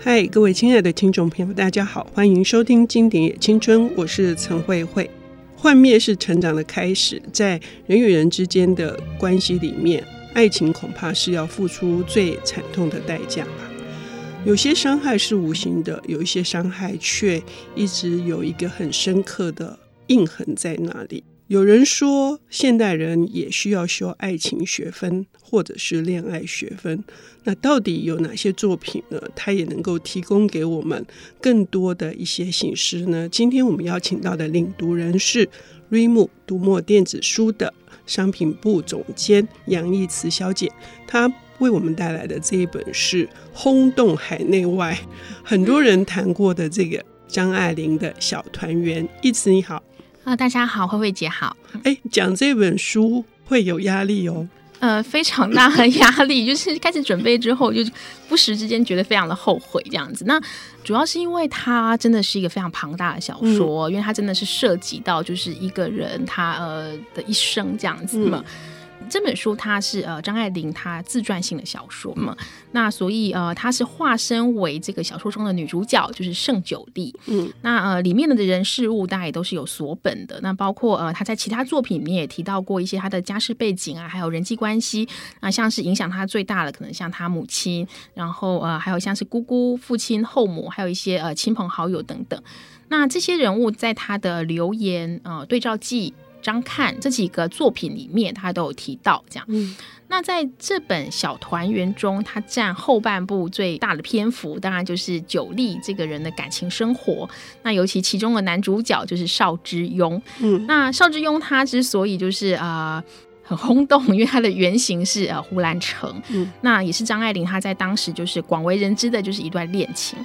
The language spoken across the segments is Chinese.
嗨，各位亲爱的听众朋友，大家好，欢迎收听《经典也青春》，我是陈慧慧。幻灭是成长的开始，在人与人之间的关系里面，爱情恐怕是要付出最惨痛的代价吧。有些伤害是无形的，有一些伤害却一直有一个很深刻的印痕在那里。有人说，现代人也需要修爱情学分，或者是恋爱学分。那到底有哪些作品呢？它也能够提供给我们更多的一些省思呢？今天我们邀请到的领读人是瑞木读墨电子书的商品部总监杨逸慈小姐，她为我们带来的这一本是轰动海内外，很多人谈过的这个张爱玲的小团圆。逸慈你好。啊，大家好，慧慧姐好。哎，讲这本书会有压力哦。呃，非常大的压力，就是开始准备之后，就不时之间觉得非常的后悔这样子。那主要是因为它真的是一个非常庞大的小说，嗯、因为它真的是涉及到就是一个人他呃的一生这样子嘛。嗯这本书它是呃张爱玲她自传性的小说嘛，那所以呃她是化身为这个小说中的女主角，就是盛九莉。嗯，那呃里面的人事物大概也都是有所本的，那包括呃她在其他作品里面也提到过一些她的家世背景啊，还有人际关系啊，像是影响她最大的可能像她母亲，然后呃还有像是姑姑、父亲、后母，还有一些呃亲朋好友等等。那这些人物在她的留言呃对照记。张看这几个作品里面，他都有提到这样。嗯，那在这本小团圆中，他占后半部最大的篇幅，当然就是九莉这个人的感情生活。那尤其其中的男主角就是邵之庸。嗯，那邵之庸他之所以就是呃很轰动，因为他的原型是呃胡兰成。嗯，那也是张爱玲她在当时就是广为人知的就是一段恋情。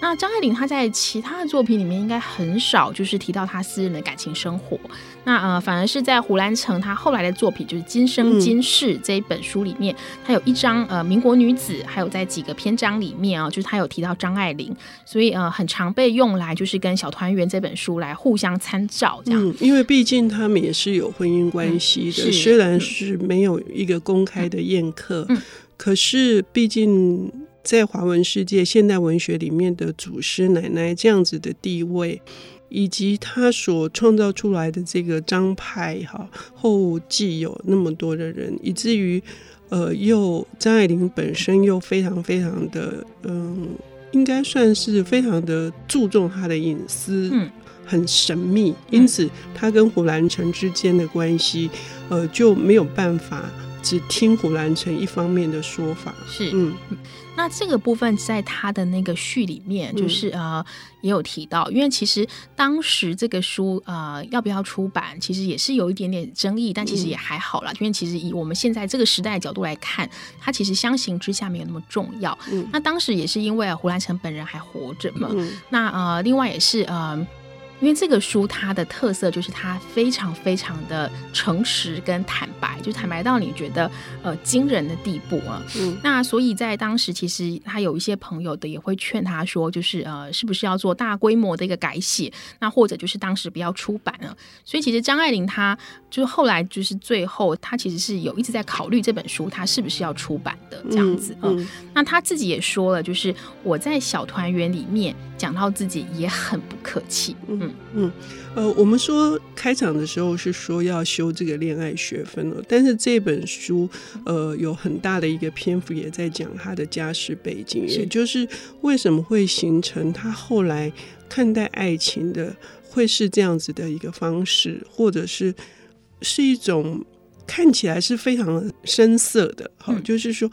那张爱玲她在其他的作品里面应该很少就是提到她私人的感情生活，那呃反而是在胡兰成他后来的作品就是《今生今世》这一本书里面，他、嗯、有一章呃民国女子，还有在几个篇章里面啊、哦，就是他有提到张爱玲，所以呃很常被用来就是跟《小团圆》这本书来互相参照这样。嗯，因为毕竟他们也是有婚姻关系的，嗯、虽然是没有一个公开的宴客，嗯、可是毕竟。在华文世界、现代文学里面的祖师奶奶这样子的地位，以及他所创造出来的这个张派哈后继有那么多的人，以至于呃，又张爱玲本身又非常非常的嗯，应该算是非常的注重她的隐私，嗯，很神秘，因此她跟胡兰成之间的关系，呃，就没有办法只听胡兰成一方面的说法，是。嗯。那这个部分在他的那个序里面，就是呃也有提到，因为其实当时这个书呃要不要出版，其实也是有一点点争议，但其实也还好啦，因为其实以我们现在这个时代的角度来看，它其实相形之下没有那么重要。那当时也是因为胡兰成本人还活着嘛，那呃另外也是呃。因为这个书它的特色就是它非常非常的诚实跟坦白，就坦白到你觉得呃惊人的地步啊。嗯，那所以在当时其实他有一些朋友的也会劝他说，就是呃是不是要做大规模的一个改写，那或者就是当时不要出版了。所以其实张爱玲她就后来就是最后她其实是有一直在考虑这本书她是不是要出版的这样子。嗯，嗯，那她自己也说了，就是我在小团圆里面讲到自己也很不客气。嗯。嗯，呃，我们说开场的时候是说要修这个恋爱学分了，但是这本书呃有很大的一个篇幅也在讲他的家世背景，也就是为什么会形成他后来看待爱情的会是这样子的一个方式，或者是是一种看起来是非常深色的，好，就是说，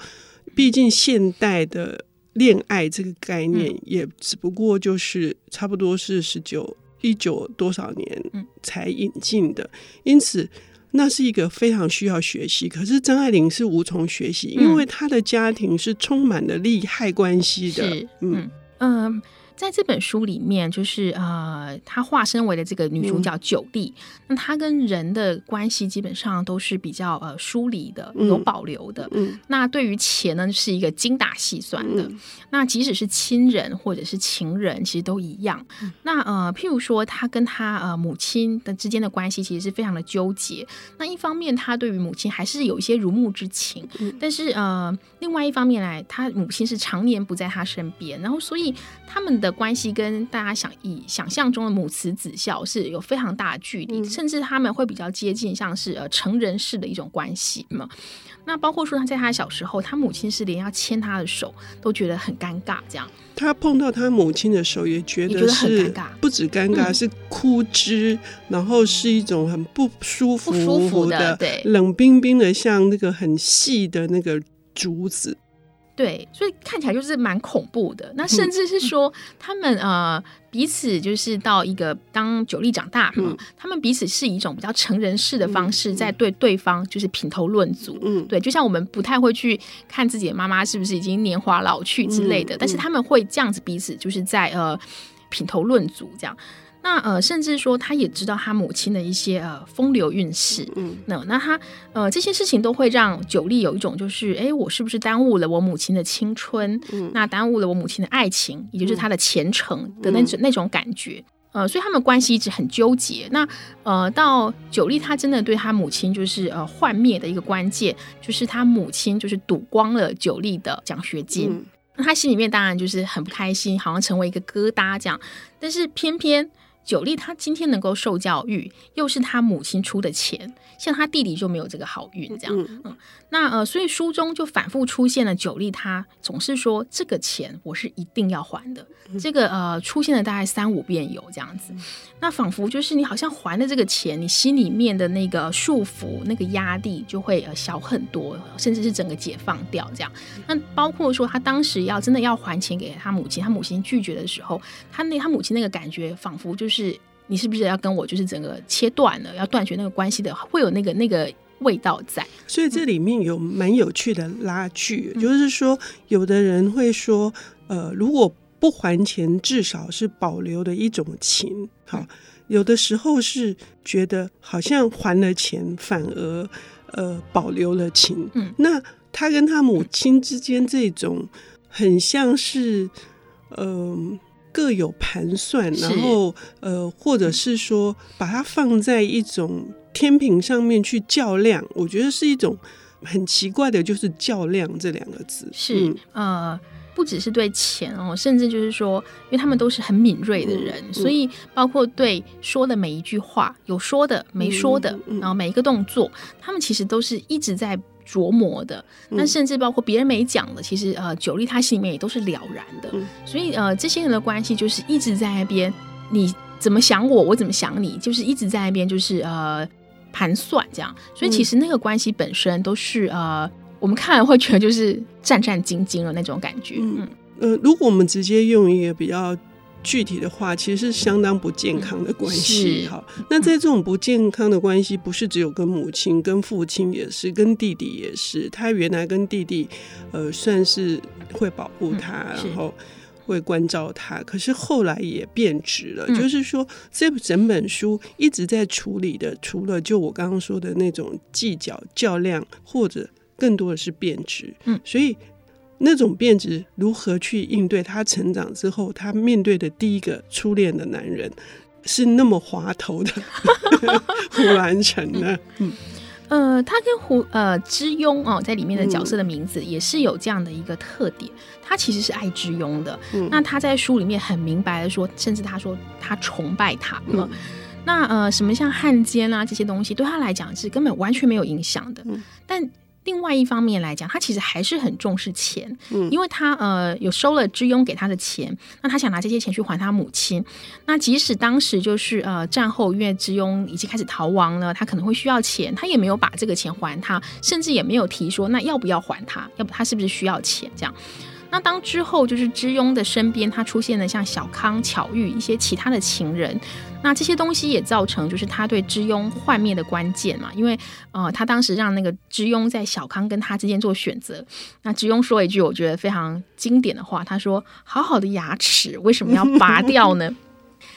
毕竟现代的恋爱这个概念也只不过就是差不多是十九。一九多少年才引进的，因此那是一个非常需要学习。可是张爱玲是无从学习，因为她的家庭是充满了利害关系的。嗯嗯，在这本书里面，就是呃，她化身为了这个女主角九莉，嗯、那她跟人的关系基本上都是比较呃疏离的，有保留的。嗯，那对于钱呢，是一个精打细算的。嗯、那即使是亲人或者是情人，其实都一样。嗯、那呃，譬如说，她跟她呃母亲的之间的关系，其实是非常的纠结。那一方面，她对于母亲还是有一些如沐之情，嗯、但是呃，另外一方面来，她母亲是常年不在她身边，然后所以他们的。的关系跟大家想以想象中的母慈子孝是有非常大的距离，嗯、甚至他们会比较接近，像是呃成人式的一种关系嘛。那包括说他在他小时候，他母亲是连要牵他的手都觉得很尴尬，这样。他碰到他母亲的手也觉得是很尴尬，不止尴尬，嗯、是枯枝，然后是一种很不舒服、不舒服的，对，冷冰冰的，像那个很细的那个竹子。对，所以看起来就是蛮恐怖的。那甚至是说，他们呃彼此就是到一个当九力长大，嘛，他们彼此是以一种比较成人式的方式在对对方就是品头论足，嗯，对，就像我们不太会去看自己的妈妈是不是已经年华老去之类的，但是他们会这样子彼此就是在呃品头论足这样。那呃，甚至说他也知道他母亲的一些呃风流韵事，嗯，那那他呃这些事情都会让九莉有一种就是，哎，我是不是耽误了我母亲的青春？嗯，那耽误了我母亲的爱情，也就是他的前程的那种、嗯、那种感觉。呃，所以他们关系一直很纠结。那呃，到九莉他真的对他母亲就是呃幻灭的一个关键，就是他母亲就是赌光了九莉的奖学金。嗯、那他心里面当然就是很不开心，好像成为一个疙瘩这样。但是偏偏。九莉她今天能够受教育，又是她母亲出的钱，像她弟弟就没有这个好运，这样。嗯，嗯，那呃，所以书中就反复出现了九莉，她总是说这个钱我是一定要还的。嗯、这个呃，出现了大概三五遍有这样子。那仿佛就是你好像还了这个钱，你心里面的那个束缚、那个压力就会呃小很多，甚至是整个解放掉这样。那包括说他当时要真的要还钱给他母亲，他母亲拒绝的时候，他那他母亲那个感觉仿佛就是。是你是不是要跟我就是整个切断了，要断绝那个关系的，会有那个那个味道在。所以这里面有蛮有趣的拉锯，嗯、就是说，有的人会说，呃，如果不还钱，至少是保留的一种情。好，有的时候是觉得好像还了钱，反而呃保留了情。嗯，那他跟他母亲之间这种很像是，嗯、呃。各有盘算，然后呃，或者是说把它放在一种天平上面去较量，我觉得是一种很奇怪的，就是较量这两个字。是、嗯、呃，不只是对钱哦，甚至就是说，因为他们都是很敏锐的人，嗯嗯、所以包括对说的每一句话，有说的没说的，然后每一个动作，他们其实都是一直在。琢磨的，那甚至包括别人没讲的，其实呃，九莉他心里面也都是了然的。嗯、所以呃，这些人的关系就是一直在那边，你怎么想我，我怎么想你，就是一直在那边，就是呃盘算这样。所以其实那个关系本身都是呃，我们看了会觉得就是战战兢兢的那种感觉。嗯，嗯呃，如果我们直接用一个比较。具体的话，其实是相当不健康的关系。好，那在这种不健康的关系，不是只有跟母亲、跟父亲也是，跟弟弟也是。他原来跟弟弟，呃，算是会保护他，然后会关照他，可是后来也变质了。就是说，这整本书一直在处理的，除了就我刚刚说的那种计较、较量，或者更多的是变质。嗯，所以。那种变质如何去应对？他成长之后，他面对的第一个初恋的男人是那么滑头的 胡兰成呢？嗯，呃，他跟胡呃之庸哦，在里面的角色的名字也是有这样的一个特点。他其实是爱之庸的。嗯，那他在书里面很明白的说，甚至他说他崇拜他。嗯，那呃，什么像汉奸啊这些东西，对他来讲是根本完全没有影响的。嗯，但。另外一方面来讲，他其实还是很重视钱，嗯，因为他呃有收了之庸给他的钱，那他想拿这些钱去还他母亲。那即使当时就是呃战后，因为之庸已经开始逃亡了，他可能会需要钱，他也没有把这个钱还他，甚至也没有提说那要不要还他，要不他是不是需要钱这样。那当之后就是之庸的身边，他出现了像小康、巧遇一些其他的情人，那这些东西也造成就是他对之庸幻灭的关键嘛。因为呃，他当时让那个之庸在小康跟他之间做选择。那之庸说一句我觉得非常经典的话，他说：“好好的牙齿为什么要拔掉呢？”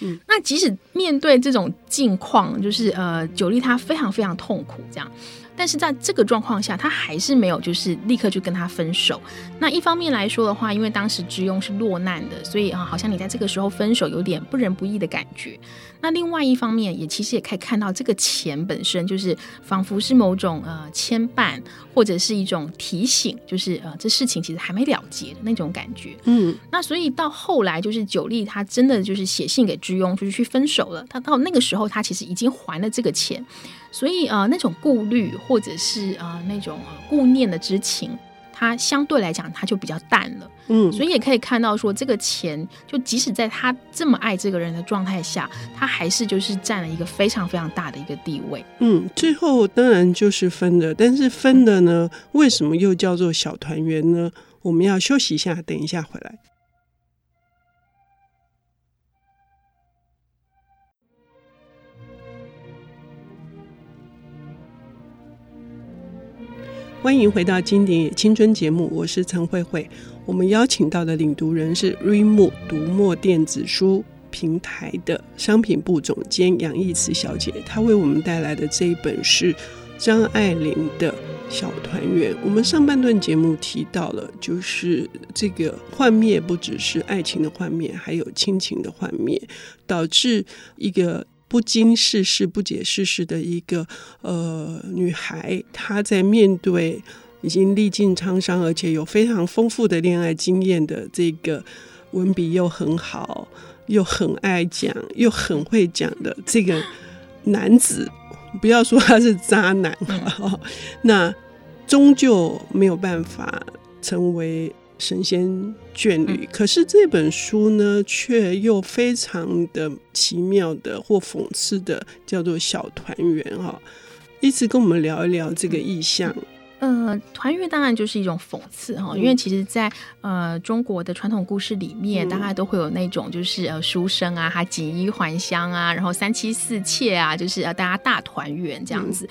嗯，那即使面对这种境况，就是呃，九莉她非常非常痛苦这样。但是在这个状况下，他还是没有就是立刻就跟他分手。那一方面来说的话，因为当时之庸是落难的，所以啊，好像你在这个时候分手有点不仁不义的感觉。那另外一方面，也其实也可以看到这个钱本身就是仿佛是某种呃牵绊，或者是一种提醒，就是呃这事情其实还没了结的那种感觉。嗯，那所以到后来就是久利他真的就是写信给之庸，就是去分手了。他到那个时候，他其实已经还了这个钱。所以呃，那种顾虑或者是呃那种顾念的之情，它相对来讲，它就比较淡了。嗯，所以也可以看到说，这个钱就即使在他这么爱这个人的状态下，他还是就是占了一个非常非常大的一个地位。嗯，最后当然就是分的，但是分的呢，为什么又叫做小团圆呢？我们要休息一下，等一下回来。欢迎回到《经典也青春》节目，我是陈慧慧。我们邀请到的领读人是 Rimu 读墨电子书平台的商品部总监杨逸慈小姐，她为我们带来的这一本是张爱玲的《小团圆》。我们上半段节目提到了，就是这个幻灭不只是爱情的幻灭，还有亲情的幻灭，导致一个。不经世事、不解世事的一个呃女孩，她在面对已经历尽沧桑，而且有非常丰富的恋爱经验的这个文笔又很好、又很爱讲、又很会讲的这个男子，不要说他是渣男哈，那终究没有办法成为。神仙眷侣，可是这本书呢，却又非常的奇妙的或讽刺的，叫做小团圆哈。一直跟我们聊一聊这个意象。呃，团圆当然就是一种讽刺哈，因为其实在，在呃中国的传统故事里面，大概都会有那种就是呃书生啊，他锦衣还乡啊，然后三妻四妾啊，就是呃大家大团圆这样子。嗯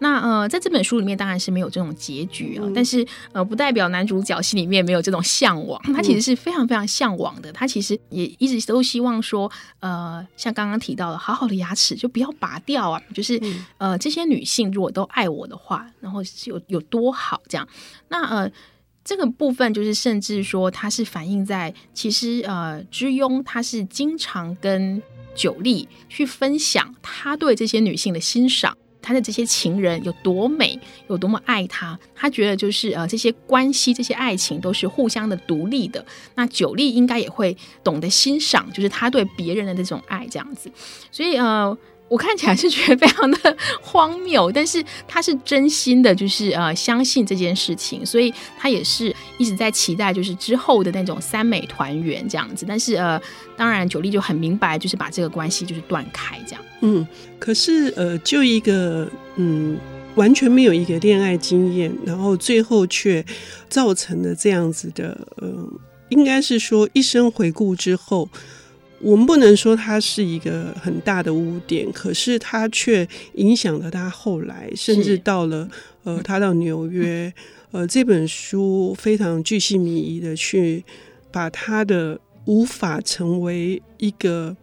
那呃，在这本书里面当然是没有这种结局啊，嗯、但是呃，不代表男主角心里面没有这种向往，他其实是非常非常向往的。他其实也一直都希望说，呃，像刚刚提到的，好好的牙齿就不要拔掉啊，就是呃，这些女性如果都爱我的话，然后有有多好这样。那呃，这个部分就是甚至说，它是反映在其实呃，之庸他是经常跟久利去分享他对这些女性的欣赏。他的这些情人有多美，有多么爱他，他觉得就是呃，这些关系、这些爱情都是互相的独立的。那九莉应该也会懂得欣赏，就是他对别人的这种爱这样子。所以呃。我看起来是觉得非常的荒谬，但是他是真心的，就是呃相信这件事情，所以他也是一直在期待，就是之后的那种三美团圆这样子。但是呃，当然九莉就很明白，就是把这个关系就是断开这样。嗯，可是呃，就一个嗯完全没有一个恋爱经验，然后最后却造成了这样子的呃，应该是说一生回顾之后。我们不能说它是一个很大的污点，可是它却影响了他后来，甚至到了呃，他到纽约，呃，这本书非常巨细靡遗的去把他的无法成为一个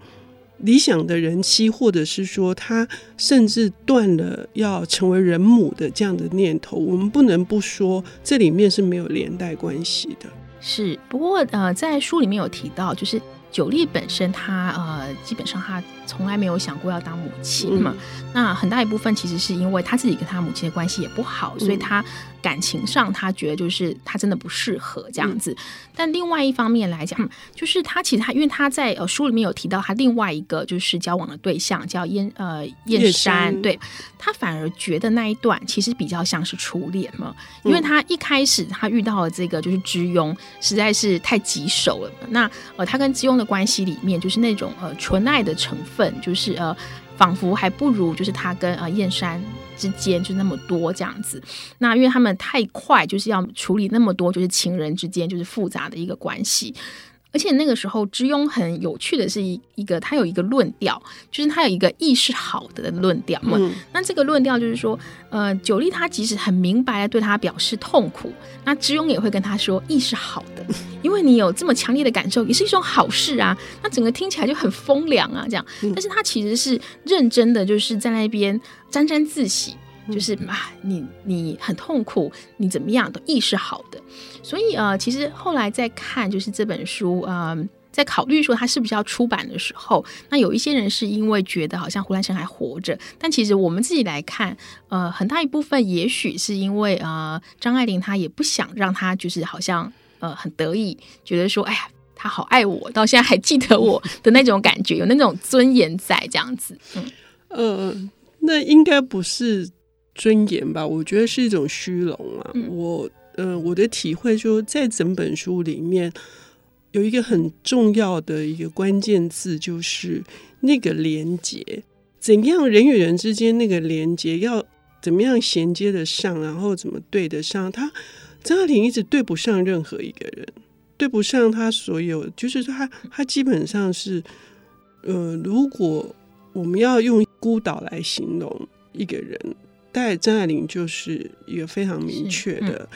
理想的人妻，或者是说他甚至断了要成为人母的这样的念头，我们不能不说这里面是没有连带关系的。是，不过呃，在书里面有提到，就是。酒力本身它，呃，基本上它从来没有想过要当母亲嘛。嗯、那很大一部分其实是因为他自己跟他母亲的关系也不好，嗯、所以他感情上他觉得就是他真的不适合这样子。嗯、但另外一方面来讲，就是他其实他因为他在呃书里面有提到他另外一个就是交往的对象叫燕呃燕山，山对他反而觉得那一段其实比较像是初恋嘛，因为他一开始他遇到了这个就是之庸实在是太棘手了。那呃他跟之庸的关系里面，就是那种呃纯爱的成分，就是呃，仿佛还不如就是他跟呃燕山之间就那么多这样子。那因为他们太快，就是要处理那么多，就是情人之间就是复杂的一个关系。而且那个时候，之庸很有趣的是一一个，他有一个论调，就是他有一个意识好的的论调嘛。嗯、那这个论调就是说，呃，久利他即使很明白的对他表示痛苦，那之庸也会跟他说意识好的，因为你有这么强烈的感受，也是一种好事啊。那整个听起来就很风凉啊，这样。但是他其实是认真的，就是在那边沾沾自喜。就是啊，你你很痛苦，你怎么样都意识好的，所以呃，其实后来在看就是这本书，呃，在考虑说它是不是要出版的时候，那有一些人是因为觉得好像胡兰成还活着，但其实我们自己来看，呃，很大一部分也许是因为呃，张爱玲她也不想让他就是好像呃很得意，觉得说哎呀他好爱我，到现在还记得我 的那种感觉，有那种尊严在这样子，嗯，呃，那应该不是。尊严吧，我觉得是一种虚荣啊。嗯、我，呃，我的体会就是在整本书里面有一个很重要的一个关键字，就是那个连接。怎样人与人之间那个连接要怎么样衔接得上，然后怎么对得上？他张爱玲一直对不上任何一个人，对不上他所有，就是他他基本上是，呃，如果我们要用孤岛来形容一个人。但张爱玲就是一个非常明确的，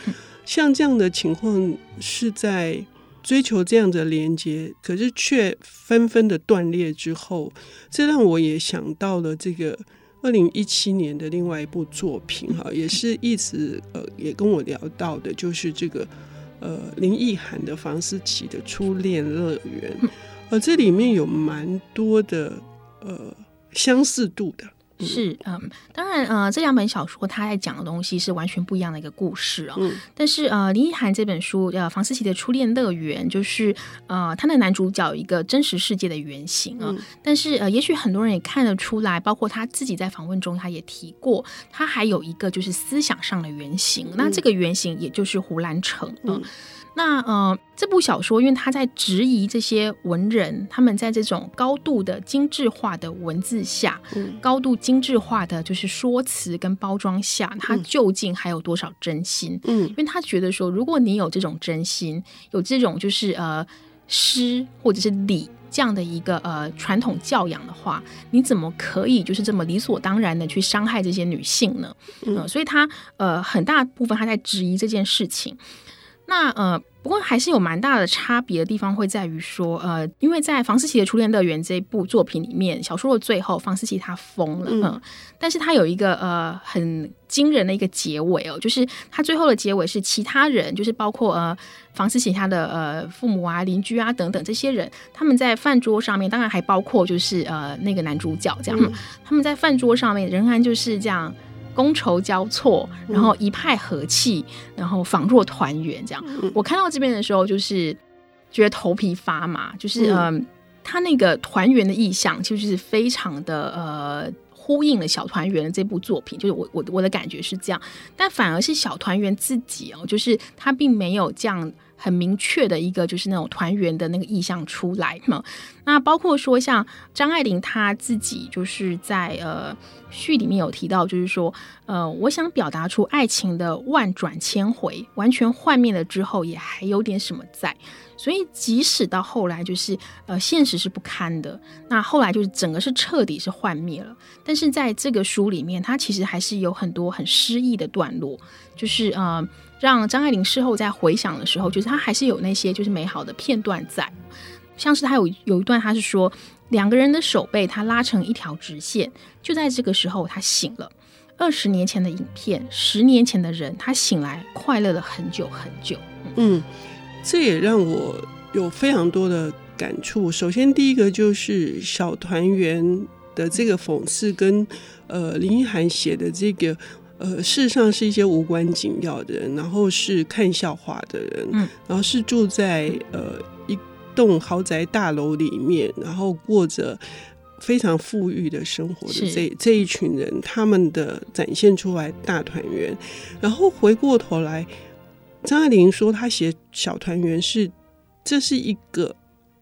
像这样的情况是在追求这样的连接，可是却纷纷的断裂之后，这让我也想到了这个二零一七年的另外一部作品哈，也是一直呃也跟我聊到的，就是这个呃林奕涵的房思琪的初恋乐园，呃这里面有蛮多的呃相似度的。是，嗯，当然，呃，这两本小说它在讲的东西是完全不一样的一个故事哦。嗯、但是，呃，林奕涵这本书，呃，房思琪的初恋乐园，就是，呃，他的男主角一个真实世界的原型啊。嗯、但是，呃，也许很多人也看得出来，包括他自己在访问中他也提过，他还有一个就是思想上的原型。嗯、那这个原型也就是胡兰成，呃、嗯。那呃，这部小说，因为他在质疑这些文人，他们在这种高度的精致化的文字下，嗯、高度精致化的就是说辞跟包装下，他究竟还有多少真心？嗯，因为他觉得说，如果你有这种真心，有这种就是呃诗或者是礼这样的一个呃传统教养的话，你怎么可以就是这么理所当然的去伤害这些女性呢？嗯、呃，所以他呃很大部分他在质疑这件事情。那呃，不过还是有蛮大的差别的地方，会在于说，呃，因为在房思琪的初恋乐园这一部作品里面，小说的最后，房思琪她疯了，嗯、呃，但是她有一个呃很惊人的一个结尾哦，就是她最后的结尾是其他人，就是包括呃房思琪她的呃父母啊、邻居啊等等这些人，他们在饭桌上面，当然还包括就是呃那个男主角这样，嗯、他们在饭桌上面仍然就是这样。觥筹交错，然后一派和气，然后仿若团圆这样。嗯、我看到这边的时候，就是觉得头皮发麻，就是嗯、呃，他那个团圆的意象，就是非常的呃呼应了小团圆这部作品。就是我我我的感觉是这样，但反而是小团圆自己哦，就是他并没有这样。很明确的一个就是那种团圆的那个意象出来嘛，那包括说像张爱玲她自己就是在呃序里面有提到，就是说呃我想表达出爱情的万转千回，完全幻灭了之后也还有点什么在，所以即使到后来就是呃现实是不堪的，那后来就是整个是彻底是幻灭了，但是在这个书里面，它其实还是有很多很诗意的段落，就是呃。让张爱玲事后在回想的时候，就是她还是有那些就是美好的片段在，像是她有有一段，她是说两个人的手被她拉成一条直线，就在这个时候她醒了。二十年前的影片，十年前的人，她醒来快乐了很久很久。嗯，这也让我有非常多的感触。首先，第一个就是小团圆的这个讽刺，跟呃林奕涵写的这个。呃，事实上是一些无关紧要的人，然后是看笑话的人，嗯，然后是住在呃一栋豪宅大楼里面，然后过着非常富裕的生活的这这一群人，他们的展现出来大团圆。然后回过头来，张爱玲说她写小团圆是这是一个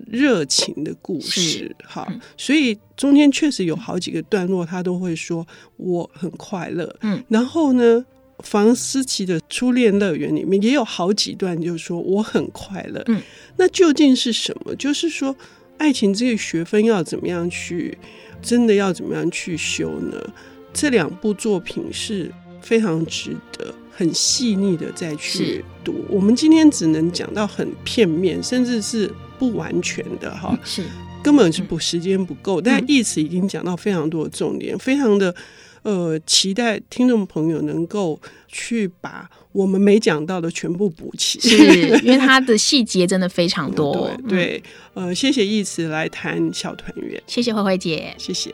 热情的故事是，好，嗯所以中间确实有好几个段落，她都会说我很快乐。嗯，然后呢，房思琪的初恋乐园里面也有好几段，就是说我很快乐。嗯，那究竟是什么？就是说，爱情这个学分要怎么样去，真的要怎么样去修呢？这两部作品是非常值得。很细腻的再去读，我们今天只能讲到很片面，甚至是不完全的哈，是。根本是不时间不够。嗯、但意思已经讲到非常多的重点，非常的呃期待听众朋友能够去把我们没讲到的全部补齐，是因为它的细节真的非常 多。对对，呃，谢谢义慈来谈小团圆，谢谢慧慧姐，谢谢。